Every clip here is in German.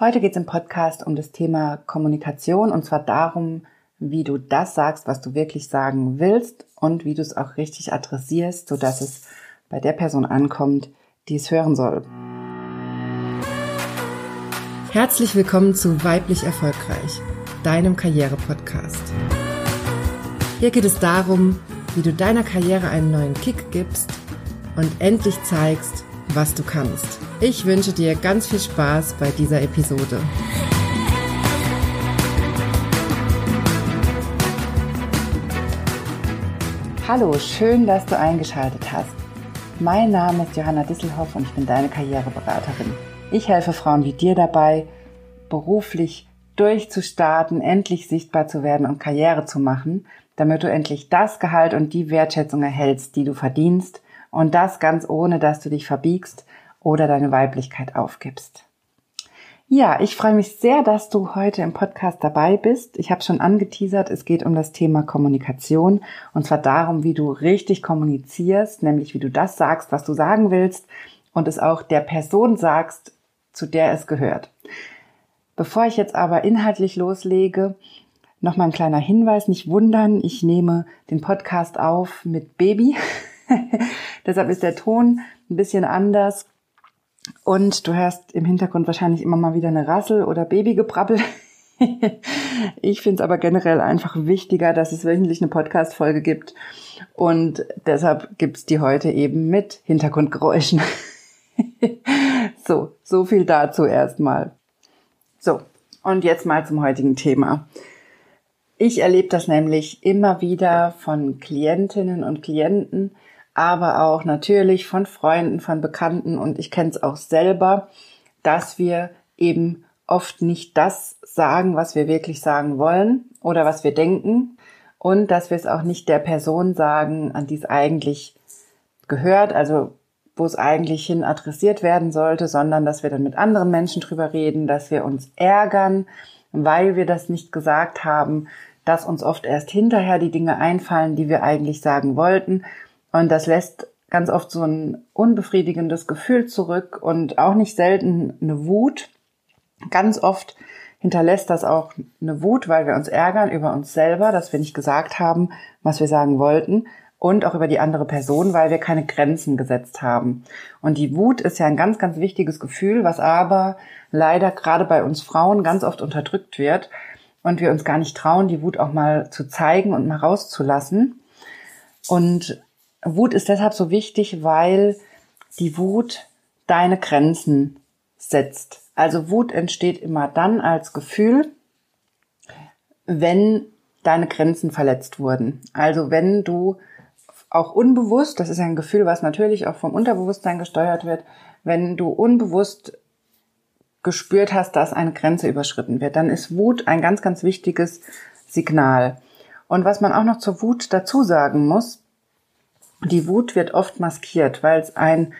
Heute geht es im Podcast um das Thema Kommunikation und zwar darum, wie du das sagst, was du wirklich sagen willst und wie du es auch richtig adressierst, sodass es bei der Person ankommt, die es hören soll. Herzlich willkommen zu Weiblich Erfolgreich, deinem Karriere-Podcast. Hier geht es darum, wie du deiner Karriere einen neuen Kick gibst und endlich zeigst, was du kannst. Ich wünsche dir ganz viel Spaß bei dieser Episode. Hallo, schön, dass du eingeschaltet hast. Mein Name ist Johanna Disselhoff und ich bin deine Karriereberaterin. Ich helfe Frauen wie dir dabei, beruflich durchzustarten, endlich sichtbar zu werden und Karriere zu machen, damit du endlich das Gehalt und die Wertschätzung erhältst, die du verdienst und das ganz ohne, dass du dich verbiegst oder deine Weiblichkeit aufgibst. Ja, ich freue mich sehr, dass du heute im Podcast dabei bist. Ich habe schon angeteasert, es geht um das Thema Kommunikation und zwar darum, wie du richtig kommunizierst, nämlich wie du das sagst, was du sagen willst und es auch der Person sagst, zu der es gehört. Bevor ich jetzt aber inhaltlich loslege, noch mal ein kleiner Hinweis, nicht wundern, ich nehme den Podcast auf mit Baby. Deshalb ist der Ton ein bisschen anders. Und du hörst im Hintergrund wahrscheinlich immer mal wieder eine Rassel oder Babygebrabbel. ich finde es aber generell einfach wichtiger, dass es wöchentlich eine Podcast-Folge gibt. Und deshalb gibt's die heute eben mit Hintergrundgeräuschen. so, so viel dazu erstmal. So, und jetzt mal zum heutigen Thema. Ich erlebe das nämlich immer wieder von Klientinnen und Klienten, aber auch natürlich von Freunden, von Bekannten. Und ich kenne es auch selber, dass wir eben oft nicht das sagen, was wir wirklich sagen wollen oder was wir denken. Und dass wir es auch nicht der Person sagen, an die es eigentlich gehört, also wo es eigentlich hin adressiert werden sollte, sondern dass wir dann mit anderen Menschen drüber reden, dass wir uns ärgern, weil wir das nicht gesagt haben, dass uns oft erst hinterher die Dinge einfallen, die wir eigentlich sagen wollten und das lässt ganz oft so ein unbefriedigendes Gefühl zurück und auch nicht selten eine Wut. Ganz oft hinterlässt das auch eine Wut, weil wir uns ärgern über uns selber, dass wir nicht gesagt haben, was wir sagen wollten und auch über die andere Person, weil wir keine Grenzen gesetzt haben. Und die Wut ist ja ein ganz, ganz wichtiges Gefühl, was aber leider gerade bei uns Frauen ganz oft unterdrückt wird und wir uns gar nicht trauen, die Wut auch mal zu zeigen und mal rauszulassen. Und Wut ist deshalb so wichtig, weil die Wut deine Grenzen setzt. Also Wut entsteht immer dann als Gefühl, wenn deine Grenzen verletzt wurden. Also wenn du auch unbewusst, das ist ein Gefühl, was natürlich auch vom Unterbewusstsein gesteuert wird, wenn du unbewusst gespürt hast, dass eine Grenze überschritten wird, dann ist Wut ein ganz, ganz wichtiges Signal. Und was man auch noch zur Wut dazu sagen muss, die Wut wird oft maskiert, weil es ein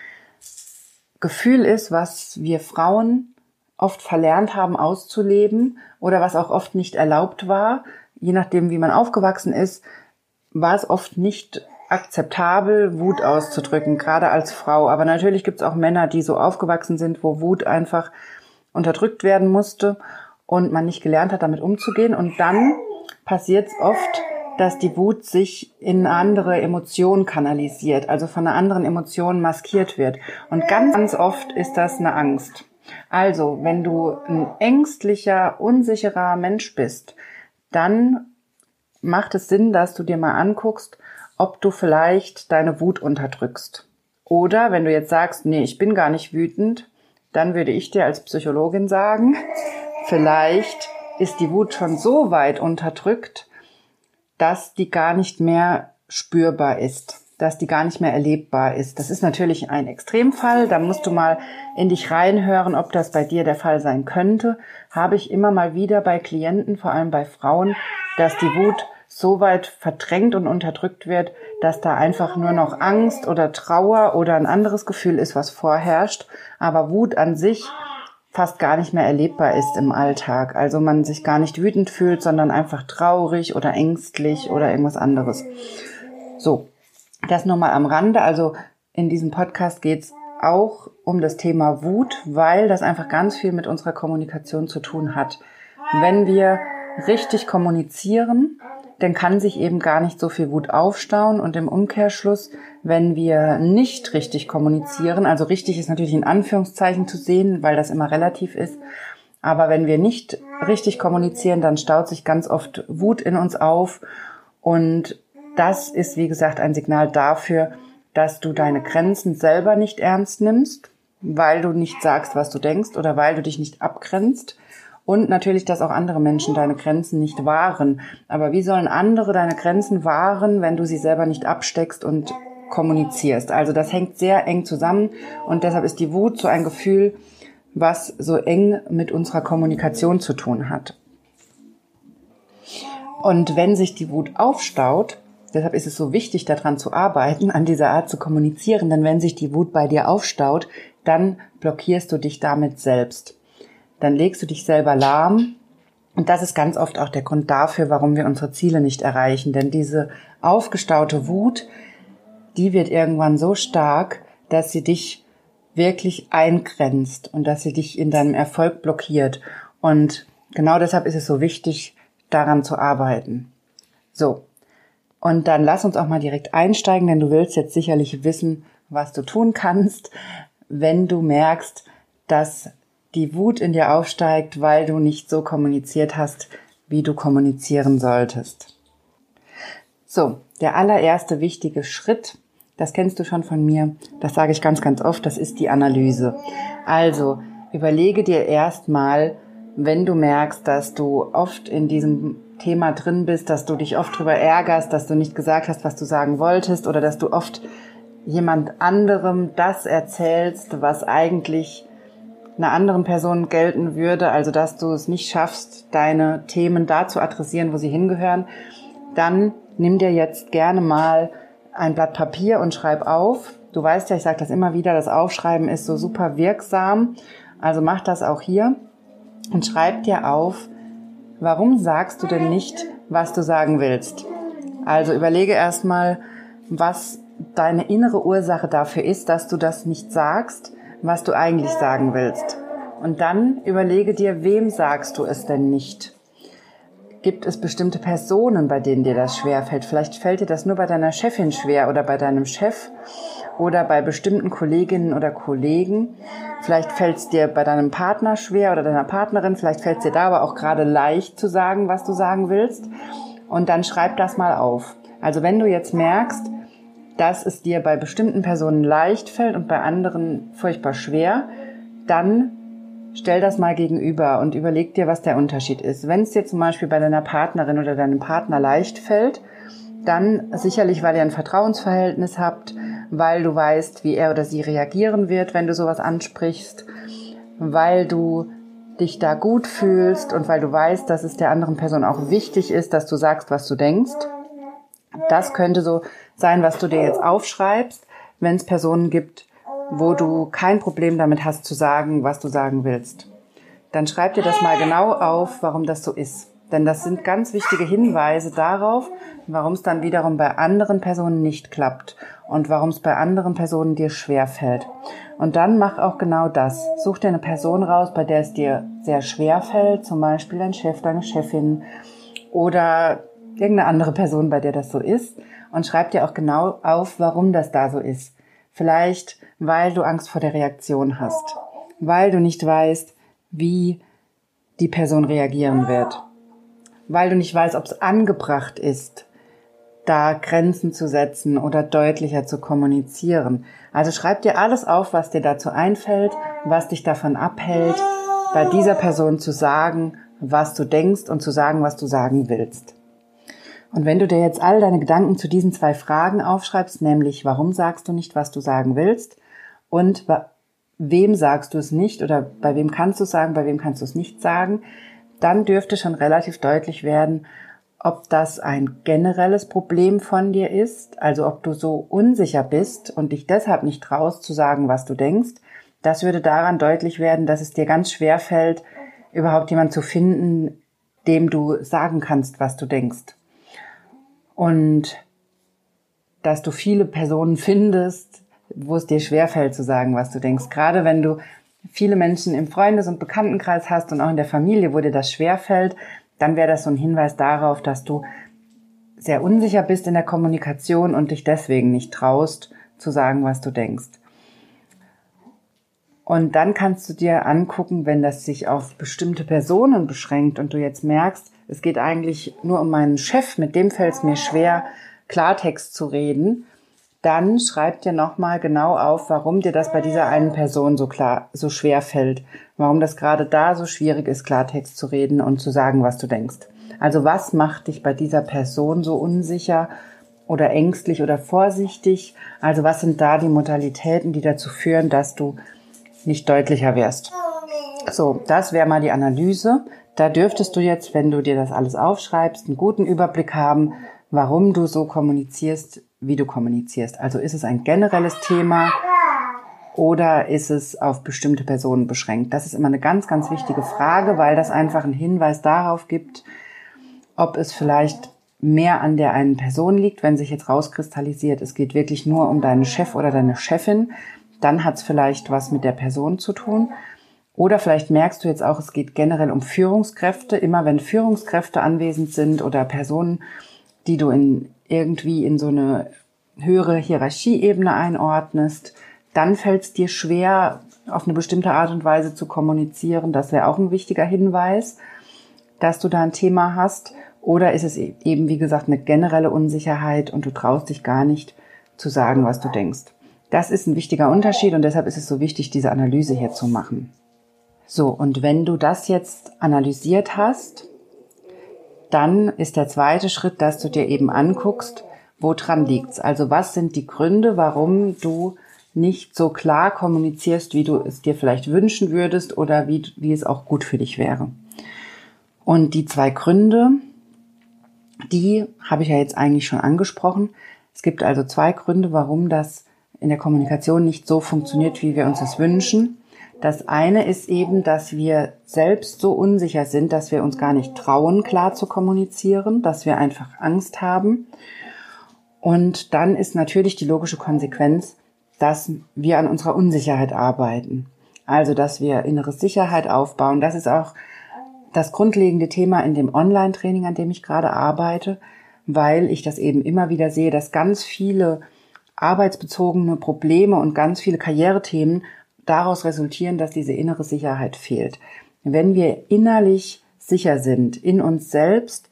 Gefühl ist, was wir Frauen oft verlernt haben auszuleben oder was auch oft nicht erlaubt war. Je nachdem, wie man aufgewachsen ist, war es oft nicht akzeptabel, Wut auszudrücken, gerade als Frau. Aber natürlich gibt es auch Männer, die so aufgewachsen sind, wo Wut einfach unterdrückt werden musste und man nicht gelernt hat, damit umzugehen. Und dann passiert es oft, dass die Wut sich in andere Emotionen kanalisiert, also von einer anderen Emotion maskiert wird. Und ganz, ganz oft ist das eine Angst. Also, wenn du ein ängstlicher, unsicherer Mensch bist, dann macht es Sinn, dass du dir mal anguckst, ob du vielleicht deine Wut unterdrückst. Oder wenn du jetzt sagst, nee, ich bin gar nicht wütend, dann würde ich dir als Psychologin sagen, vielleicht ist die Wut schon so weit unterdrückt, dass die gar nicht mehr spürbar ist, dass die gar nicht mehr erlebbar ist. Das ist natürlich ein Extremfall. Da musst du mal in dich reinhören, ob das bei dir der Fall sein könnte. Habe ich immer mal wieder bei Klienten, vor allem bei Frauen, dass die Wut so weit verdrängt und unterdrückt wird, dass da einfach nur noch Angst oder Trauer oder ein anderes Gefühl ist, was vorherrscht. Aber Wut an sich fast gar nicht mehr erlebbar ist im Alltag. Also man sich gar nicht wütend fühlt, sondern einfach traurig oder ängstlich oder irgendwas anderes. So, das nur mal am Rande. Also in diesem Podcast geht's auch um das Thema Wut, weil das einfach ganz viel mit unserer Kommunikation zu tun hat. Wenn wir richtig kommunizieren, dann kann sich eben gar nicht so viel Wut aufstauen. Und im Umkehrschluss, wenn wir nicht richtig kommunizieren, also richtig ist natürlich in Anführungszeichen zu sehen, weil das immer relativ ist, aber wenn wir nicht richtig kommunizieren, dann staut sich ganz oft Wut in uns auf. Und das ist, wie gesagt, ein Signal dafür, dass du deine Grenzen selber nicht ernst nimmst, weil du nicht sagst, was du denkst oder weil du dich nicht abgrenzt und natürlich, dass auch andere Menschen deine Grenzen nicht wahren. Aber wie sollen andere deine Grenzen wahren, wenn du sie selber nicht absteckst und kommunizierst? Also das hängt sehr eng zusammen und deshalb ist die Wut so ein Gefühl, was so eng mit unserer Kommunikation zu tun hat. Und wenn sich die Wut aufstaut, deshalb ist es so wichtig, daran zu arbeiten, an dieser Art zu kommunizieren, denn wenn sich die Wut bei dir aufstaut, dann blockierst du dich damit selbst dann legst du dich selber lahm. Und das ist ganz oft auch der Grund dafür, warum wir unsere Ziele nicht erreichen. Denn diese aufgestaute Wut, die wird irgendwann so stark, dass sie dich wirklich eingrenzt und dass sie dich in deinem Erfolg blockiert. Und genau deshalb ist es so wichtig, daran zu arbeiten. So. Und dann lass uns auch mal direkt einsteigen, denn du willst jetzt sicherlich wissen, was du tun kannst, wenn du merkst, dass die Wut in dir aufsteigt, weil du nicht so kommuniziert hast, wie du kommunizieren solltest. So, der allererste wichtige Schritt, das kennst du schon von mir, das sage ich ganz, ganz oft, das ist die Analyse. Also, überlege dir erstmal, wenn du merkst, dass du oft in diesem Thema drin bist, dass du dich oft drüber ärgerst, dass du nicht gesagt hast, was du sagen wolltest oder dass du oft jemand anderem das erzählst, was eigentlich einer anderen Person gelten würde, also dass du es nicht schaffst, deine Themen da zu adressieren, wo sie hingehören, dann nimm dir jetzt gerne mal ein Blatt Papier und schreib auf. Du weißt ja, ich sage das immer wieder, das Aufschreiben ist so super wirksam. Also mach das auch hier und schreib dir auf, warum sagst du denn nicht, was du sagen willst? Also überlege erstmal, was deine innere Ursache dafür ist, dass du das nicht sagst was du eigentlich sagen willst. Und dann überlege dir, wem sagst du es denn nicht? Gibt es bestimmte Personen, bei denen dir das schwer fällt? Vielleicht fällt dir das nur bei deiner Chefin schwer oder bei deinem Chef oder bei bestimmten Kolleginnen oder Kollegen. Vielleicht fällt es dir bei deinem Partner schwer oder deiner Partnerin. Vielleicht fällt es dir da aber auch gerade leicht zu sagen, was du sagen willst. Und dann schreib das mal auf. Also wenn du jetzt merkst, dass es dir bei bestimmten Personen leicht fällt und bei anderen furchtbar schwer, dann stell das mal gegenüber und überleg dir, was der Unterschied ist. Wenn es dir zum Beispiel bei deiner Partnerin oder deinem Partner leicht fällt, dann sicherlich, weil ihr ein Vertrauensverhältnis habt, weil du weißt, wie er oder sie reagieren wird, wenn du sowas ansprichst, weil du dich da gut fühlst und weil du weißt, dass es der anderen Person auch wichtig ist, dass du sagst, was du denkst. Das könnte so sein, was du dir jetzt aufschreibst, wenn es Personen gibt, wo du kein Problem damit hast zu sagen, was du sagen willst. Dann schreib dir das mal genau auf, warum das so ist. Denn das sind ganz wichtige Hinweise darauf, warum es dann wiederum bei anderen Personen nicht klappt und warum es bei anderen Personen dir schwer fällt. Und dann mach auch genau das. Such dir eine Person raus, bei der es dir sehr schwer fällt, zum Beispiel dein Chef, deine Chefin oder irgendeine andere Person, bei der das so ist und schreib dir auch genau auf, warum das da so ist. Vielleicht, weil du Angst vor der Reaktion hast, weil du nicht weißt, wie die Person reagieren wird, weil du nicht weißt, ob es angebracht ist, da Grenzen zu setzen oder deutlicher zu kommunizieren. Also schreib dir alles auf, was dir dazu einfällt, was dich davon abhält, bei dieser Person zu sagen, was du denkst und zu sagen, was du sagen willst. Und wenn du dir jetzt all deine Gedanken zu diesen zwei Fragen aufschreibst, nämlich warum sagst du nicht, was du sagen willst und wem sagst du es nicht oder bei wem kannst du es sagen, bei wem kannst du es nicht sagen, dann dürfte schon relativ deutlich werden, ob das ein generelles Problem von dir ist, also ob du so unsicher bist und dich deshalb nicht traust zu sagen, was du denkst. Das würde daran deutlich werden, dass es dir ganz schwer fällt, überhaupt jemand zu finden, dem du sagen kannst, was du denkst und dass du viele Personen findest, wo es dir schwerfällt zu sagen, was du denkst. Gerade wenn du viele Menschen im Freundes- und Bekanntenkreis hast und auch in der Familie, wo dir das schwerfällt, dann wäre das so ein Hinweis darauf, dass du sehr unsicher bist in der Kommunikation und dich deswegen nicht traust zu sagen, was du denkst. Und dann kannst du dir angucken, wenn das sich auf bestimmte Personen beschränkt und du jetzt merkst, es geht eigentlich nur um meinen Chef, mit dem fällt es mir schwer, Klartext zu reden, dann schreib dir nochmal genau auf, warum dir das bei dieser einen Person so klar, so schwer fällt. Warum das gerade da so schwierig ist, Klartext zu reden und zu sagen, was du denkst. Also was macht dich bei dieser Person so unsicher oder ängstlich oder vorsichtig? Also was sind da die Modalitäten, die dazu führen, dass du nicht deutlicher wärst? So, das wäre mal die Analyse. Da dürftest du jetzt, wenn du dir das alles aufschreibst, einen guten Überblick haben, warum du so kommunizierst, wie du kommunizierst. Also ist es ein generelles Thema oder ist es auf bestimmte Personen beschränkt? Das ist immer eine ganz, ganz wichtige Frage, weil das einfach einen Hinweis darauf gibt, ob es vielleicht mehr an der einen Person liegt, wenn sich jetzt rauskristallisiert, es geht wirklich nur um deinen Chef oder deine Chefin, dann hat es vielleicht was mit der Person zu tun. Oder vielleicht merkst du jetzt auch, es geht generell um Führungskräfte. Immer wenn Führungskräfte anwesend sind oder Personen, die du in irgendwie in so eine höhere Hierarchieebene einordnest, dann fällt es dir schwer, auf eine bestimmte Art und Weise zu kommunizieren. Das wäre auch ein wichtiger Hinweis, dass du da ein Thema hast. Oder ist es e-, eben, wie gesagt, eine generelle Unsicherheit und du traust dich gar nicht zu sagen, was du denkst. Das ist ein wichtiger Unterschied und deshalb ist es so wichtig, diese Analyse hier zu machen. So, und wenn du das jetzt analysiert hast, dann ist der zweite Schritt, dass du dir eben anguckst, woran liegt's? Also was sind die Gründe, warum du nicht so klar kommunizierst, wie du es dir vielleicht wünschen würdest oder wie, wie es auch gut für dich wäre. Und die zwei Gründe, die habe ich ja jetzt eigentlich schon angesprochen. Es gibt also zwei Gründe, warum das in der Kommunikation nicht so funktioniert, wie wir uns das wünschen. Das eine ist eben, dass wir selbst so unsicher sind, dass wir uns gar nicht trauen, klar zu kommunizieren, dass wir einfach Angst haben. Und dann ist natürlich die logische Konsequenz, dass wir an unserer Unsicherheit arbeiten. Also, dass wir innere Sicherheit aufbauen. Das ist auch das grundlegende Thema in dem Online-Training, an dem ich gerade arbeite, weil ich das eben immer wieder sehe, dass ganz viele arbeitsbezogene Probleme und ganz viele Karrierethemen daraus resultieren, dass diese innere Sicherheit fehlt. Wenn wir innerlich sicher sind in uns selbst,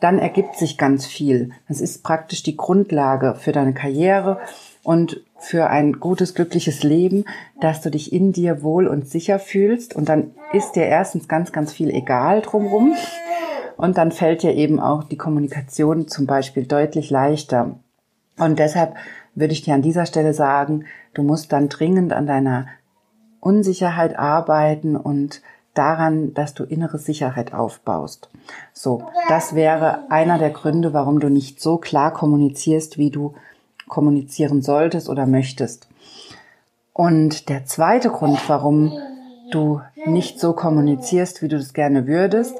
dann ergibt sich ganz viel. Das ist praktisch die Grundlage für deine Karriere und für ein gutes, glückliches Leben, dass du dich in dir wohl und sicher fühlst. Und dann ist dir erstens ganz, ganz viel egal drumrum. Und dann fällt dir eben auch die Kommunikation zum Beispiel deutlich leichter. Und deshalb würde ich dir an dieser Stelle sagen, du musst dann dringend an deiner Unsicherheit arbeiten und daran, dass du innere Sicherheit aufbaust. So, das wäre einer der Gründe, warum du nicht so klar kommunizierst, wie du kommunizieren solltest oder möchtest. Und der zweite Grund, warum du nicht so kommunizierst, wie du das gerne würdest,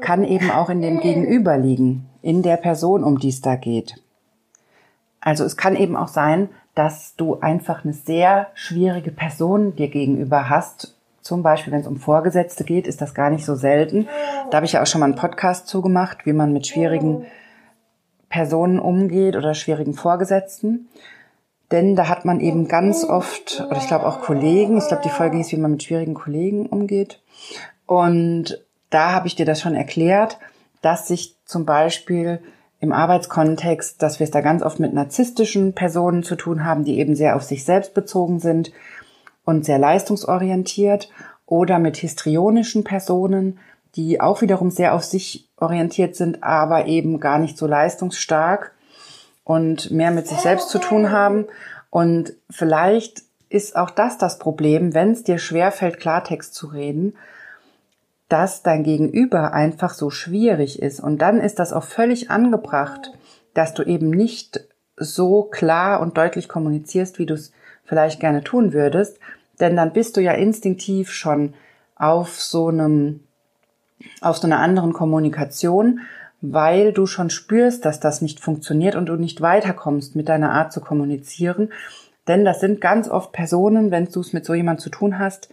kann eben auch in dem Gegenüber liegen, in der Person, um die es da geht. Also es kann eben auch sein, dass du einfach eine sehr schwierige Person dir gegenüber hast. Zum Beispiel, wenn es um Vorgesetzte geht, ist das gar nicht so selten. Da habe ich ja auch schon mal einen Podcast zugemacht, wie man mit schwierigen Personen umgeht oder schwierigen Vorgesetzten. Denn da hat man eben ganz oft, oder ich glaube auch Kollegen, ich glaube die Folge hieß, wie man mit schwierigen Kollegen umgeht. Und da habe ich dir das schon erklärt, dass sich zum Beispiel im Arbeitskontext, dass wir es da ganz oft mit narzisstischen Personen zu tun haben, die eben sehr auf sich selbst bezogen sind und sehr leistungsorientiert oder mit histrionischen Personen, die auch wiederum sehr auf sich orientiert sind, aber eben gar nicht so leistungsstark und mehr mit sich selbst zu tun haben. Und vielleicht ist auch das das Problem, wenn es dir schwerfällt, Klartext zu reden, dass dein Gegenüber einfach so schwierig ist. Und dann ist das auch völlig angebracht, dass du eben nicht so klar und deutlich kommunizierst, wie du es vielleicht gerne tun würdest. Denn dann bist du ja instinktiv schon auf so einem, auf so einer anderen Kommunikation, weil du schon spürst, dass das nicht funktioniert und du nicht weiterkommst mit deiner Art zu kommunizieren, Denn das sind ganz oft Personen, wenn du es mit so jemand zu tun hast,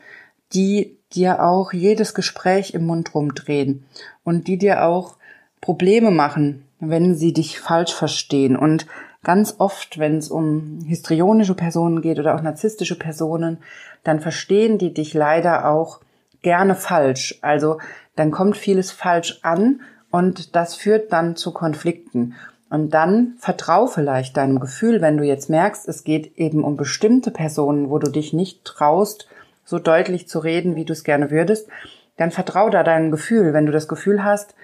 die dir auch jedes Gespräch im Mund rumdrehen und die dir auch Probleme machen, wenn sie dich falsch verstehen. Und ganz oft, wenn es um histrionische Personen geht oder auch narzisstische Personen, dann verstehen die dich leider auch gerne falsch. Also dann kommt vieles falsch an und das führt dann zu Konflikten. Und dann vertrau vielleicht deinem Gefühl, wenn du jetzt merkst, es geht eben um bestimmte Personen, wo du dich nicht traust, so deutlich zu reden, wie du es gerne würdest, dann vertrau da deinem Gefühl. Wenn du das Gefühl hast,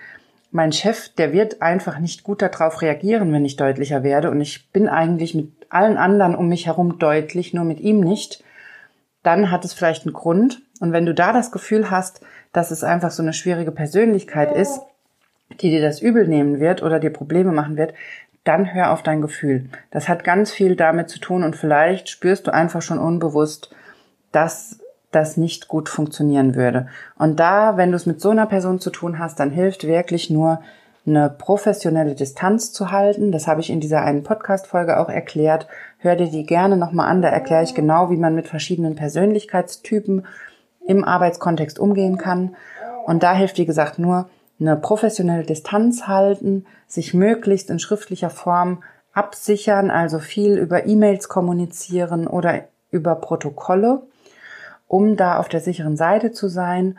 mein Chef, der wird einfach nicht gut darauf reagieren, wenn ich deutlicher werde und ich bin eigentlich mit allen anderen um mich herum deutlich, nur mit ihm nicht, dann hat es vielleicht einen Grund. Und wenn du da das Gefühl hast, dass es einfach so eine schwierige Persönlichkeit ist, die dir das übel nehmen wird oder dir Probleme machen wird, dann hör auf dein Gefühl. Das hat ganz viel damit zu tun und vielleicht spürst du einfach schon unbewusst, dass das nicht gut funktionieren würde. Und da, wenn du es mit so einer Person zu tun hast, dann hilft wirklich nur eine professionelle Distanz zu halten. Das habe ich in dieser einen Podcast-Folge auch erklärt. Hör dir die gerne nochmal an. Da erkläre ich genau, wie man mit verschiedenen Persönlichkeitstypen im Arbeitskontext umgehen kann. Und da hilft, wie gesagt, nur eine professionelle Distanz halten, sich möglichst in schriftlicher Form absichern, also viel über E-Mails kommunizieren oder über Protokolle, um da auf der sicheren Seite zu sein.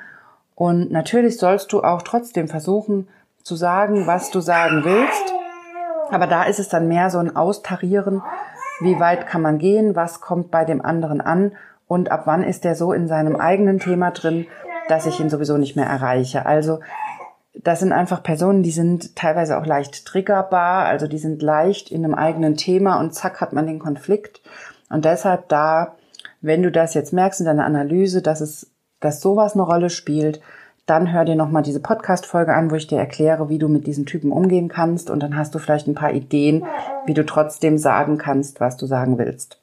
Und natürlich sollst du auch trotzdem versuchen zu sagen, was du sagen willst. Aber da ist es dann mehr so ein Austarieren, wie weit kann man gehen, was kommt bei dem anderen an und ab wann ist der so in seinem eigenen Thema drin, dass ich ihn sowieso nicht mehr erreiche. Also das sind einfach Personen, die sind teilweise auch leicht triggerbar, also die sind leicht in einem eigenen Thema und zack hat man den Konflikt. Und deshalb da, wenn du das jetzt merkst in deiner Analyse, dass es, dass sowas eine Rolle spielt, dann hör dir nochmal diese Podcast-Folge an, wo ich dir erkläre, wie du mit diesen Typen umgehen kannst und dann hast du vielleicht ein paar Ideen, wie du trotzdem sagen kannst, was du sagen willst.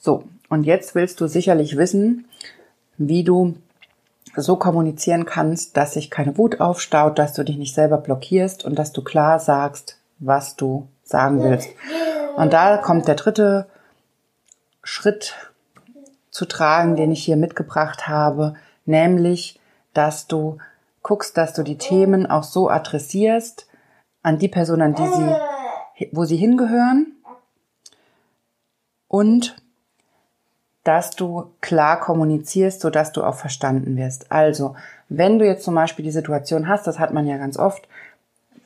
So, und jetzt willst du sicherlich wissen, wie du so kommunizieren kannst, dass sich keine Wut aufstaut, dass du dich nicht selber blockierst und dass du klar sagst, was du sagen willst. Und da kommt der dritte Schritt zu tragen, den ich hier mitgebracht habe, nämlich, dass du guckst, dass du die Themen auch so adressierst an die Person, an die sie, wo sie hingehören und dass du klar kommunizierst, so dass du auch verstanden wirst. Also, wenn du jetzt zum Beispiel die Situation hast, das hat man ja ganz oft,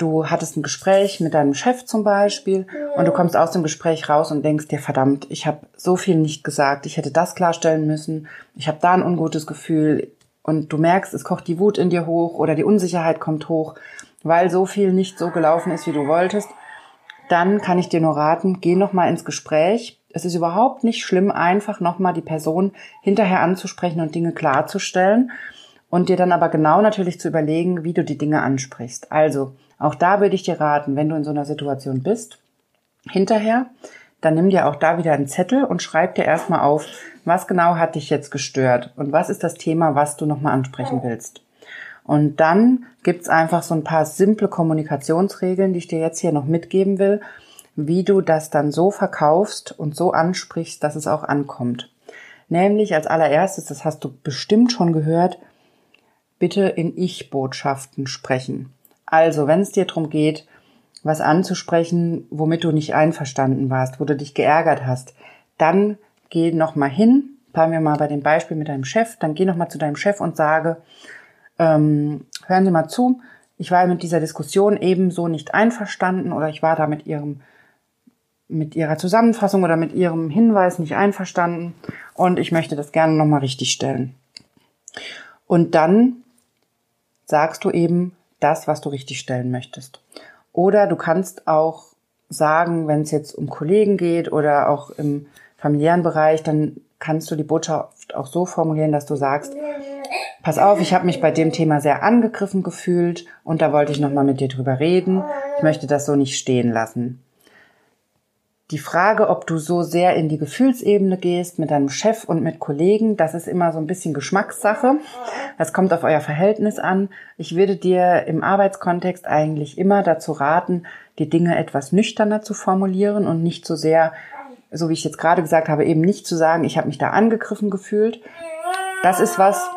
du hattest ein Gespräch mit deinem Chef zum Beispiel und du kommst aus dem Gespräch raus und denkst dir, verdammt, ich habe so viel nicht gesagt, ich hätte das klarstellen müssen, ich habe da ein ungutes Gefühl und du merkst, es kocht die Wut in dir hoch oder die Unsicherheit kommt hoch, weil so viel nicht so gelaufen ist, wie du wolltest, dann kann ich dir nur raten, geh noch mal ins Gespräch, es ist überhaupt nicht schlimm, einfach nochmal die Person hinterher anzusprechen und Dinge klarzustellen und dir dann aber genau natürlich zu überlegen, wie du die Dinge ansprichst. Also, auch da würde ich dir raten, wenn du in so einer Situation bist, hinterher, dann nimm dir auch da wieder einen Zettel und schreib dir erstmal auf, was genau hat dich jetzt gestört und was ist das Thema, was du nochmal ansprechen willst. Und dann gibt's einfach so ein paar simple Kommunikationsregeln, die ich dir jetzt hier noch mitgeben will, wie du das dann so verkaufst und so ansprichst, dass es auch ankommt. Nämlich als allererstes, das hast du bestimmt schon gehört, bitte in Ich-Botschaften sprechen. Also, wenn es dir darum geht, was anzusprechen, womit du nicht einverstanden warst, wo du dich geärgert hast, dann geh nochmal hin, bleiben wir mal bei dem Beispiel mit deinem Chef, dann geh nochmal zu deinem Chef und sage, ähm, hören Sie mal zu, ich war mit dieser Diskussion ebenso nicht einverstanden oder ich war da mit Ihrem mit ihrer Zusammenfassung oder mit ihrem Hinweis nicht einverstanden und ich möchte das gerne nochmal richtig stellen. Und dann sagst du eben das, was du richtig stellen möchtest. Oder du kannst auch sagen, wenn es jetzt um Kollegen geht oder auch im familiären Bereich, dann kannst du die Botschaft auch so formulieren, dass du sagst, pass auf, ich habe mich bei dem Thema sehr angegriffen gefühlt und da wollte ich nochmal mit dir drüber reden. Ich möchte das so nicht stehen lassen. Die Frage, ob du so sehr in die Gefühlsebene gehst mit deinem Chef und mit Kollegen, das ist immer so ein bisschen Geschmackssache. Das kommt auf euer Verhältnis an. Ich würde dir im Arbeitskontext eigentlich immer dazu raten, die Dinge etwas nüchterner zu formulieren und nicht so sehr, so wie ich jetzt gerade gesagt habe, eben nicht zu sagen, ich habe mich da angegriffen gefühlt. Das ist was.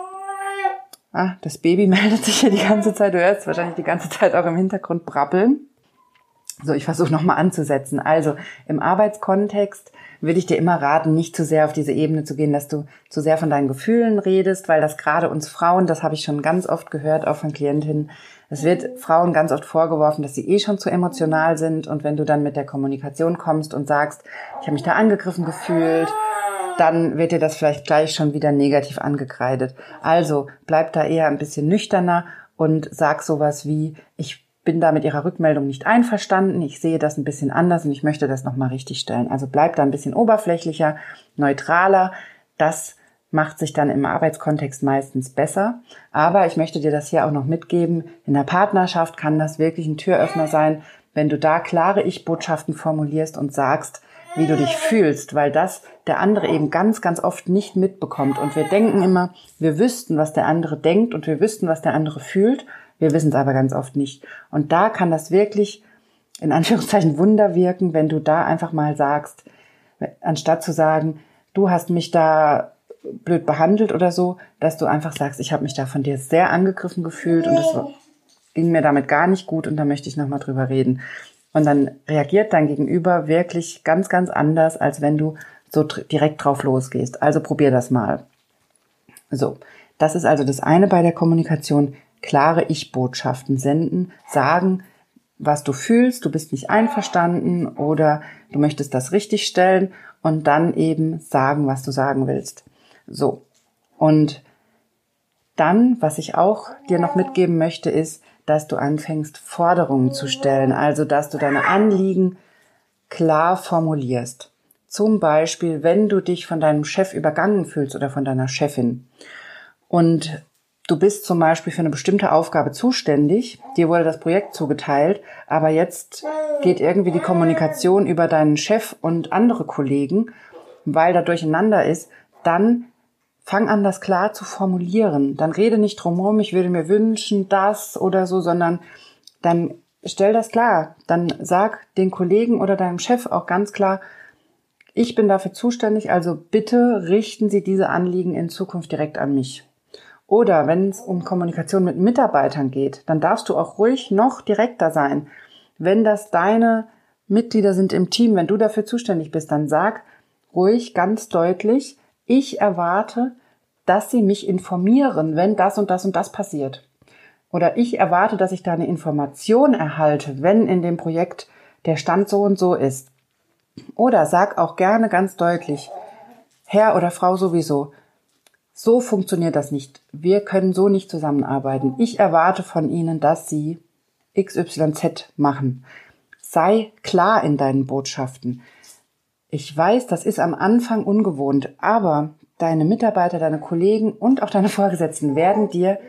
Ah, das Baby meldet sich hier die ganze Zeit. Du hörst wahrscheinlich die ganze Zeit auch im Hintergrund brabbeln. So, ich versuche nochmal anzusetzen. Also im Arbeitskontext würde ich dir immer raten, nicht zu sehr auf diese Ebene zu gehen, dass du zu sehr von deinen Gefühlen redest, weil das gerade uns Frauen, das habe ich schon ganz oft gehört, auch von Klientinnen, es wird Frauen ganz oft vorgeworfen, dass sie eh schon zu emotional sind und wenn du dann mit der Kommunikation kommst und sagst, ich habe mich da angegriffen gefühlt, dann wird dir das vielleicht gleich schon wieder negativ angekreidet. Also bleib da eher ein bisschen nüchterner und sag sowas wie, ich bin da mit Ihrer Rückmeldung nicht einverstanden. Ich sehe das ein bisschen anders und ich möchte das nochmal richtig stellen. Also bleibt da ein bisschen oberflächlicher, neutraler. Das macht sich dann im Arbeitskontext meistens besser. Aber ich möchte dir das hier auch noch mitgeben. In der Partnerschaft kann das wirklich ein Türöffner sein, wenn du da klare Ich-Botschaften formulierst und sagst, wie du dich fühlst, weil das der andere eben ganz, ganz oft nicht mitbekommt. Und wir denken immer, wir wüssten, was der andere denkt und wir wüssten, was der andere fühlt. Wir wissen es aber ganz oft nicht. Und da kann das wirklich in Anführungszeichen Wunder wirken, wenn du da einfach mal sagst, anstatt zu sagen, du hast mich da blöd behandelt oder so, dass du einfach sagst, ich habe mich da von dir sehr angegriffen gefühlt und es ging mir damit gar nicht gut und da möchte ich nochmal drüber reden. Und dann reagiert dein Gegenüber wirklich ganz, ganz anders, als wenn du so direkt drauf losgehst. Also probier das mal. So, das ist also das eine bei der Kommunikation klare Ich-Botschaften senden, sagen, was du fühlst, du bist nicht einverstanden oder du möchtest das richtig stellen und dann eben sagen, was du sagen willst. So. Und dann, was ich auch dir noch mitgeben möchte, ist, dass du anfängst, Forderungen zu stellen, also dass du deine Anliegen klar formulierst. Zum Beispiel, wenn du dich von deinem Chef übergangen fühlst oder von deiner Chefin und du bist zum Beispiel für eine bestimmte Aufgabe zuständig, dir wurde das Projekt zugeteilt, aber jetzt geht irgendwie die Kommunikation über deinen Chef und andere Kollegen, weil da durcheinander ist, dann fang an, das klar zu formulieren. Dann rede nicht drumherum, ich würde mir wünschen, das oder so, sondern dann stell das klar. Dann sag den Kollegen oder deinem Chef auch ganz klar, ich bin dafür zuständig, also bitte richten Sie diese Anliegen in Zukunft direkt an mich. Oder wenn es um Kommunikation mit Mitarbeitern geht, dann darfst du auch ruhig noch direkter sein. Wenn das deine Mitglieder sind im Team, wenn du dafür zuständig bist, dann sag ruhig ganz deutlich, ich erwarte, dass sie mich informieren, wenn das und das und das passiert. Oder ich erwarte, dass ich da eine Information erhalte, wenn in dem Projekt der Stand so und so ist. Oder sag auch gerne ganz deutlich, Herr oder Frau sowieso, so funktioniert das nicht. Wir können so nicht zusammenarbeiten. Ich erwarte von Ihnen, dass Sie XYZ machen. Sei klar in deinen Botschaften. Ich weiß, das ist am Anfang ungewohnt, aber deine Mitarbeiter, deine Kollegen und auch deine Vorgesetzten werden dir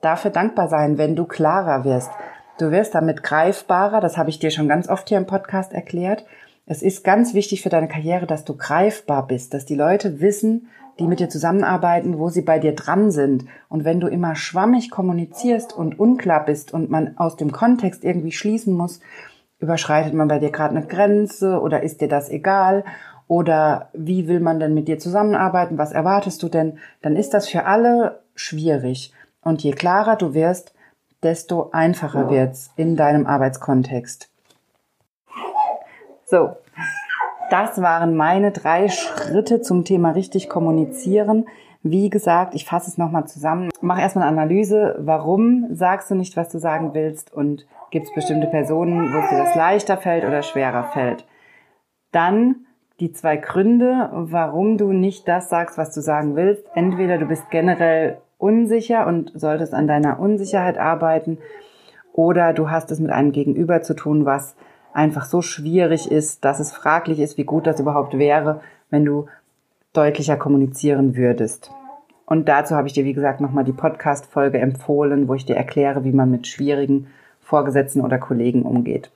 dafür dankbar sein, wenn du klarer wirst. Du wirst damit greifbarer, das habe ich dir schon ganz oft hier im Podcast erklärt. Es ist ganz wichtig für deine Karriere, dass du greifbar bist, dass die Leute wissen, die mit dir zusammenarbeiten, wo sie bei dir dran sind. Und wenn du immer schwammig kommunizierst und unklar bist und man aus dem Kontext irgendwie schließen muss, überschreitet man bei dir gerade eine Grenze oder ist dir das egal? Oder wie will man denn mit dir zusammenarbeiten? Was erwartest du denn? Dann ist das für alle schwierig. Und je klarer du wirst, desto einfacher wird's in deinem Arbeitskontext. So, das waren meine drei Schritte zum Thema richtig kommunizieren. Wie gesagt, ich fasse es nochmal zusammen. Mach erstmal eine Analyse. Warum sagst du nicht, was du sagen willst? Und gibt es bestimmte Personen, wo dir das leichter fällt oder schwerer fällt? Dann die zwei Gründe, warum du nicht das sagst, was du sagen willst. Entweder du bist generell unsicher und solltest an deiner Unsicherheit arbeiten oder du hast es mit einem Gegenüber zu tun, was einfach so schwierig ist, dass es fraglich ist, wie gut das überhaupt wäre, wenn du deutlicher kommunizieren würdest. Und dazu habe ich dir, wie gesagt, nochmal die Podcast-Folge empfohlen, wo ich dir erkläre, wie man mit schwierigen Vorgesetzten oder Kollegen umgeht.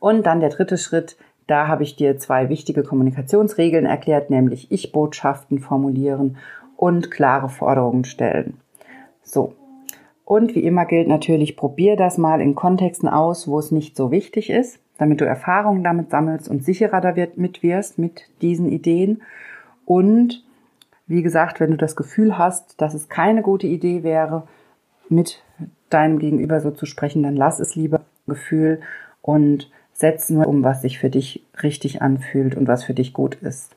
Und dann der dritte Schritt, Da habe ich dir zwei wichtige Kommunikationsregeln erklärt, nämlich Ich-Botschaften formulieren und klare Forderungen stellen. So. Und wie immer gilt natürlich, probier das mal in Kontexten aus, wo es nicht so wichtig ist, damit du Erfahrungen damit sammelst und sicherer damit wirst mit diesen Ideen. Und wie gesagt, wenn du das Gefühl hast, dass es keine gute Idee wäre, mit deinem Gegenüber so zu sprechen, dann lass es lieber Gefühl und setz nur um, was sich für dich richtig anfühlt und was für dich gut ist.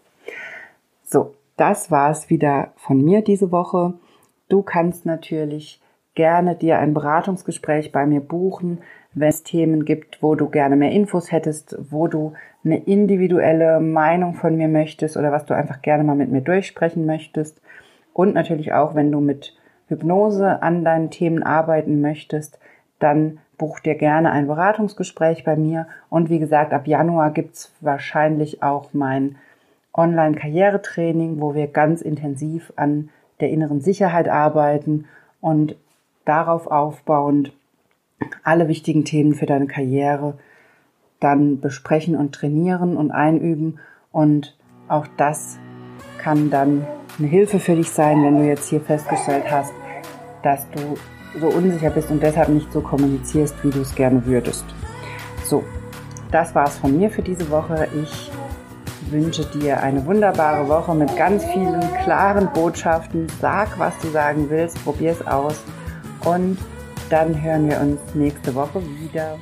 So, das war's wieder von mir diese Woche. Du kannst natürlich gerne dir ein Beratungsgespräch bei mir buchen, wenn es Themen gibt, wo du gerne mehr Infos hättest, wo du eine individuelle Meinung von mir möchtest oder was du einfach gerne mal mit mir durchsprechen möchtest. Und natürlich auch, wenn du mit Hypnose an deinen Themen arbeiten möchtest, dann buch dir gerne ein Beratungsgespräch bei mir. Und wie gesagt, ab Januar gibt's wahrscheinlich auch mein Online-Karrieretraining, wo wir ganz intensiv an der inneren Sicherheit arbeiten und darauf aufbauend alle wichtigen Themen für deine Karriere dann besprechen und trainieren und einüben. Und auch das kann dann eine Hilfe für dich sein, wenn du jetzt hier festgestellt hast, dass du so unsicher bist und deshalb nicht so kommunizierst, wie du es gerne würdest. So, das war's von mir für diese Woche. Ich wünsche dir eine wunderbare Woche mit ganz vielen klaren Botschaften. Sag, was du sagen willst, probier es aus und dann hören wir uns nächste Woche wieder.